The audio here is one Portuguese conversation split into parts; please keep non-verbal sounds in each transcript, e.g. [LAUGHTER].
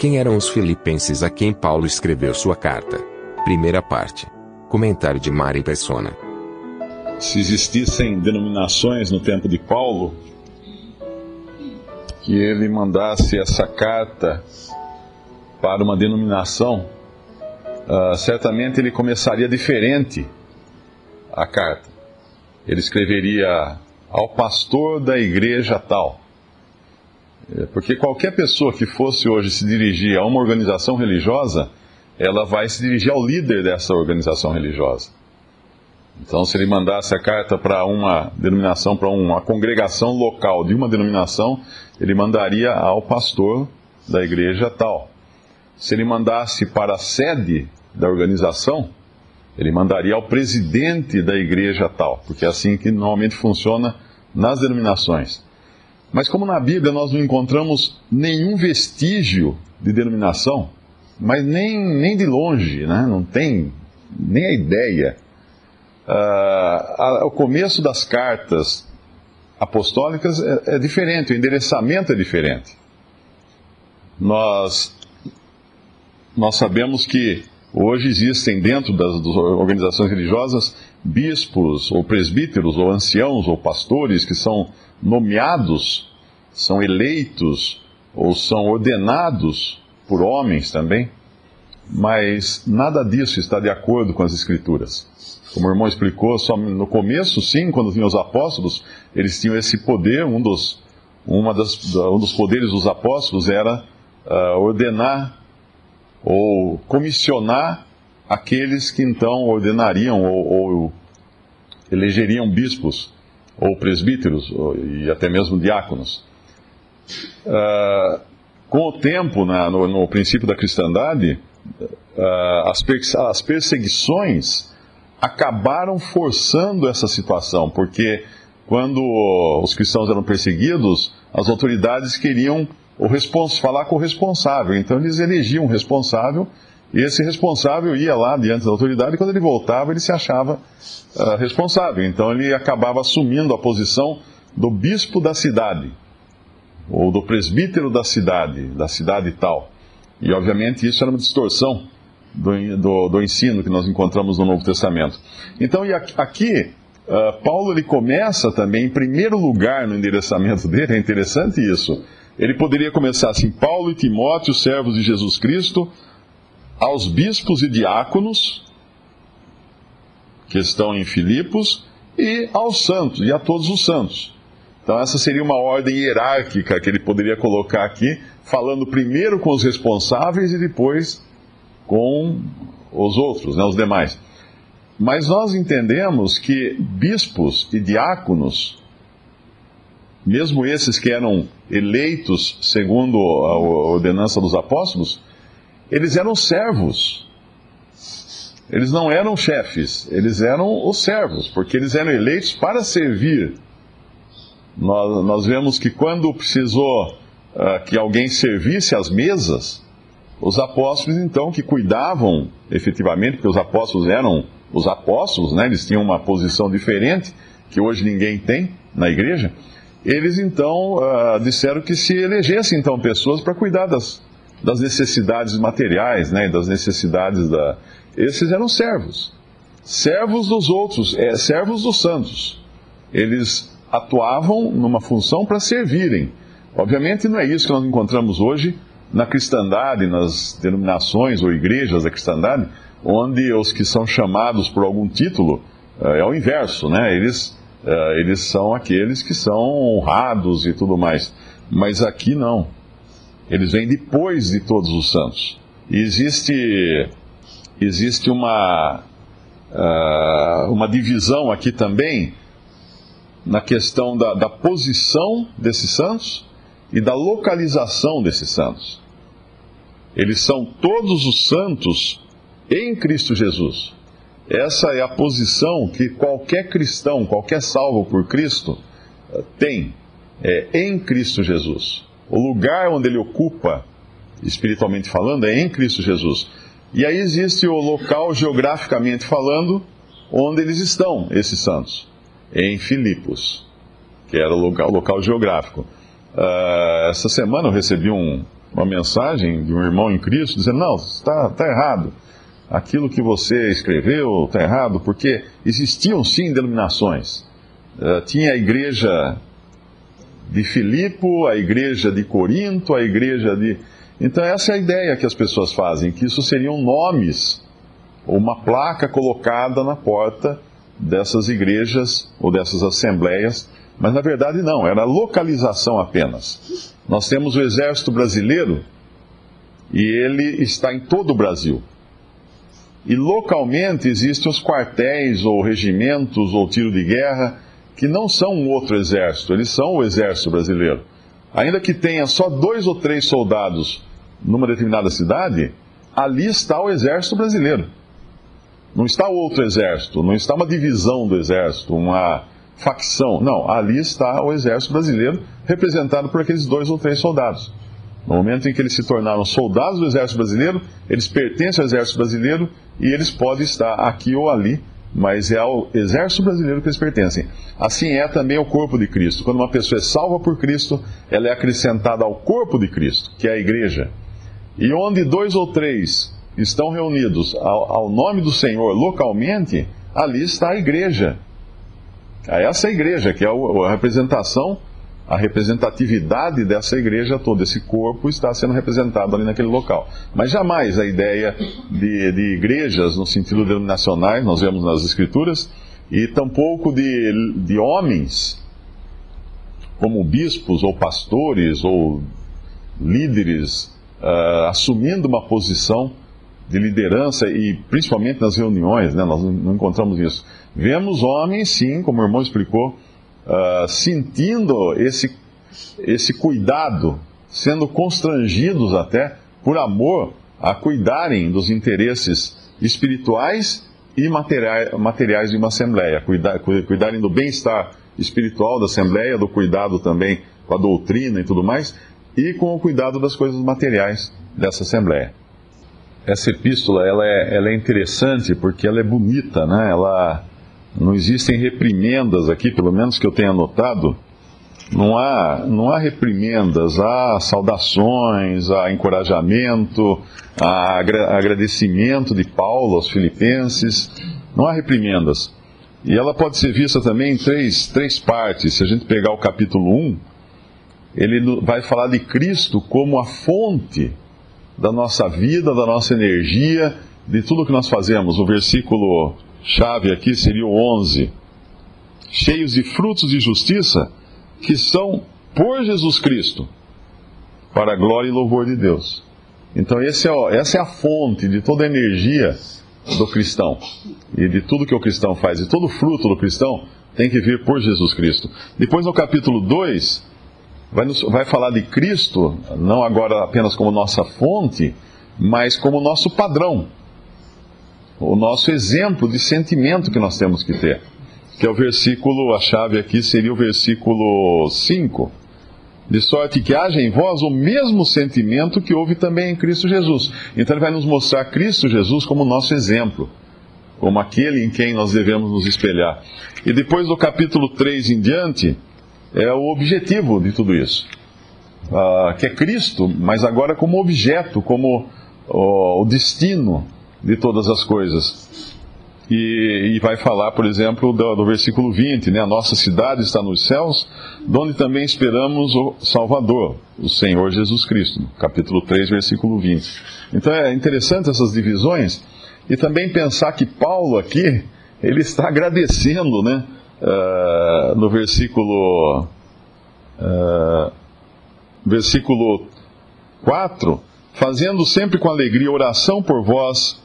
Quem eram os filipenses a quem Paulo escreveu sua carta? Primeira parte. Comentário de Mari Persona. Se existissem denominações no tempo de Paulo, que ele mandasse essa carta para uma denominação, uh, certamente ele começaria diferente a carta. Ele escreveria ao pastor da igreja tal. É, porque qualquer pessoa que fosse hoje se dirigir a uma organização religiosa, ela vai se dirigir ao líder dessa organização religiosa. Então, se ele mandasse a carta para uma denominação, para uma congregação local de uma denominação, ele mandaria ao pastor da igreja tal. Se ele mandasse para a sede da organização, ele mandaria ao presidente da igreja tal, porque é assim que normalmente funciona nas denominações. Mas como na Bíblia nós não encontramos nenhum vestígio de denominação, mas nem, nem de longe, né? não tem nem a ideia uh, o começo das cartas apostólicas é, é diferente, o endereçamento é diferente. Nós, nós sabemos que hoje existem dentro das, das organizações religiosas bispos, ou presbíteros, ou anciãos, ou pastores que são nomeados, são eleitos, ou são ordenados por homens também, mas nada disso está de acordo com as Escrituras. Como o irmão explicou, só no começo, sim, quando vinham os apóstolos, eles tinham esse poder, um dos, uma das, um dos poderes dos apóstolos era uh, ordenar ou comissionar aqueles que então ordenariam ou, ou elegeriam bispos ou presbíteros ou, e até mesmo diáconos. Uh, com o tempo, na, no, no, princípio da cristandade, uh, as, as perseguições acabaram forçando essa situação, porque quando os cristãos eram perseguidos, as autoridades queriam o falar com o responsável, então eles elegiam um responsável, e esse responsável ia lá diante da autoridade, e quando ele voltava, ele se achava uh, responsável, então ele acabava assumindo a posição do bispo da cidade, ou do presbítero da cidade, da cidade tal. E obviamente isso era uma distorção do, do, do, ensino que nós encontramos no Novo Testamento. Então, e aqui, uh, Paulo ele começa também, em primeiro lugar no endereçamento [LAUGHS] dele, é interessante isso. Ele poderia começar assim: Paulo e Timóteo, servos de Jesus Cristo, aos bispos e diáconos, que estão em Filipos, e aos santos, e a todos os santos. Então, essa seria uma ordem hierárquica que ele poderia colocar aqui, falando primeiro com os responsáveis e depois com os outros, né, os demais. Mas nós entendemos que bispos e diáconos, mesmo esses que eram eleitos segundo a ordenança dos apóstolos, eles eram servos. Eles não eram chefes, eles eram os servos, porque eles eram eleitos para servir. Nós, nós vemos que quando precisou uh, que alguém servisse as mesas, os apóstolos, então, que cuidavam efetivamente, porque os apóstolos eram os apóstolos, né? eles tinham uma posição diferente, que hoje ninguém tem na igreja, eles então uh, disseram que se elegessem então pessoas para cuidar das, das necessidades materiais, né? das necessidades da. Esses eram servos. Servos dos outros, é, servos dos santos. Eles atuavam numa função para servirem. Obviamente não é isso que nós encontramos hoje na cristandade, nas denominações ou igrejas da cristandade, onde os que são chamados por algum título eh, é o inverso, né? Eles, eh, eles são aqueles que são honrados e tudo mais. Mas aqui não. Eles vêm depois de todos os santos. E existe, existe uma, uh, uma divisão aqui também na questão da, da posição desses santos e da localização desses santos. Eles são todos os santos em Cristo Jesus. Essa é a posição que qualquer cristão, qualquer salvo por Cristo, eh, tem é, em Cristo Jesus. O lugar onde ele ocupa, espiritualmente falando, é em Cristo Jesus. E aí existe o local, geograficamente falando, onde eles estão, esses santos. Em Filipos, que era o local, local geográfico. Uh, essa semana eu recebi um, uma mensagem de um irmão em Cristo dizendo: Não, está tá errado. Aquilo que você escreveu está errado, porque existiam sim denominações. Uh, tinha a igreja de Filipo, a igreja de Corinto, a igreja de. Então, essa é a ideia que as pessoas fazem, que isso seriam nomes, uma placa colocada na porta dessas igrejas ou dessas assembleias, mas na verdade não, era localização apenas. Nós temos o exército brasileiro e ele está em todo o Brasil. E localmente existem os quartéis ou regimentos ou tiro de guerra que não são um outro exército, eles são o exército brasileiro. Ainda que tenha só dois ou três soldados numa determinada cidade, ali está o exército brasileiro. Não está outro exército, não está uma divisão do exército, uma facção. Não, ali está o exército brasileiro, representado por aqueles dois ou três soldados. No momento em que eles se tornaram soldados do exército brasileiro, eles pertencem ao exército brasileiro e eles podem estar aqui ou ali, mas é ao exército brasileiro que eles pertencem. Assim é também o corpo de Cristo. Quando uma pessoa é salva por Cristo, ela é acrescentada ao corpo de Cristo, que é a igreja. E onde dois ou três estão reunidos ao, ao nome do Senhor localmente, ali está a igreja. Essa é a igreja, que é a representação a representatividade dessa igreja toda, esse corpo está sendo representado ali naquele local. Mas jamais a ideia de, de igrejas no sentido denominacionais, nós vemos nas escrituras, e tampouco de, de homens, como bispos ou pastores ou líderes, uh, assumindo uma posição de liderança e principalmente nas reuniões, né, nós não encontramos isso. Vemos homens, sim, como o irmão explicou, uh, sentindo esse, esse cuidado, sendo constrangidos até por amor a cuidarem dos interesses espirituais e materiais, materiais de uma assembleia, cuidar, cuidarem do bem-estar espiritual da assembleia, do cuidado também com a doutrina e tudo mais, e com o cuidado das coisas materiais dessa assembleia. Essa epístola ela é, ela é interessante porque ela é bonita, né? Ela não existem reprimendas aqui, pelo menos que eu tenha notado. Não há, não há reprimendas, há saudações, há encorajamento, há agradecimento de Paulo aos filipenses. Não há reprimendas. E ela pode ser vista também em três, três partes. Se a gente pegar o capítulo 1, ele vai falar de Cristo como a fonte da nossa vida, da nossa energia, de tudo que nós fazemos. O versículo chave aqui seria o 11. Cheios de frutos de justiça que são por Jesus Cristo, para a glória e louvor de Deus. Então, é, essa é a fonte de toda a energia do cristão e de tudo que o cristão faz, e todo fruto do cristão tem que vir por Jesus Cristo. Depois, no capítulo 2, vai, vai falar de Cristo, não agora apenas como nossa fonte, mas como nosso padrão o nosso exemplo de sentimento que nós temos que ter. Que é o versículo, a chave aqui seria o versículo 5. De sorte que haja em vós o mesmo sentimento que houve também em Cristo Jesus. Então ele vai nos mostrar Cristo Jesus como nosso exemplo, como aquele em quem nós devemos nos espelhar. E depois do capítulo 3 em diante, é o objetivo de tudo isso. Uh, que é Cristo, mas agora como objeto, como o destino de todas as coisas. E, e vai falar, por exemplo, do, do, versículo 20, né? A nossa cidade está nos céus, donde também esperamos o Salvador, o Senhor Jesus Cristo. Capítulo 3, versículo 20. Então é interessante essas divisões e também pensar que Paulo aqui, ele está agradecendo, né? Uh, no versículo, uh, versículo 4, fazendo sempre com alegria oração por vós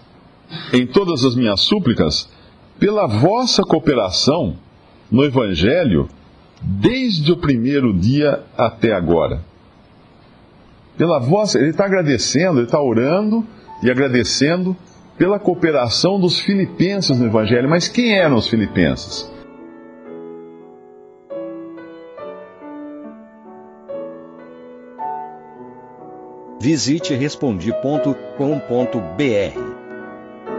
em todas as minhas súplicas pela vossa cooperação no Evangelho desde o primeiro dia até agora. pela vossa. Ele está agradecendo, ele está orando e agradecendo pela cooperação dos filipenses no Evangelho. Mas quem eram os filipenses? Visite respondi.com.br.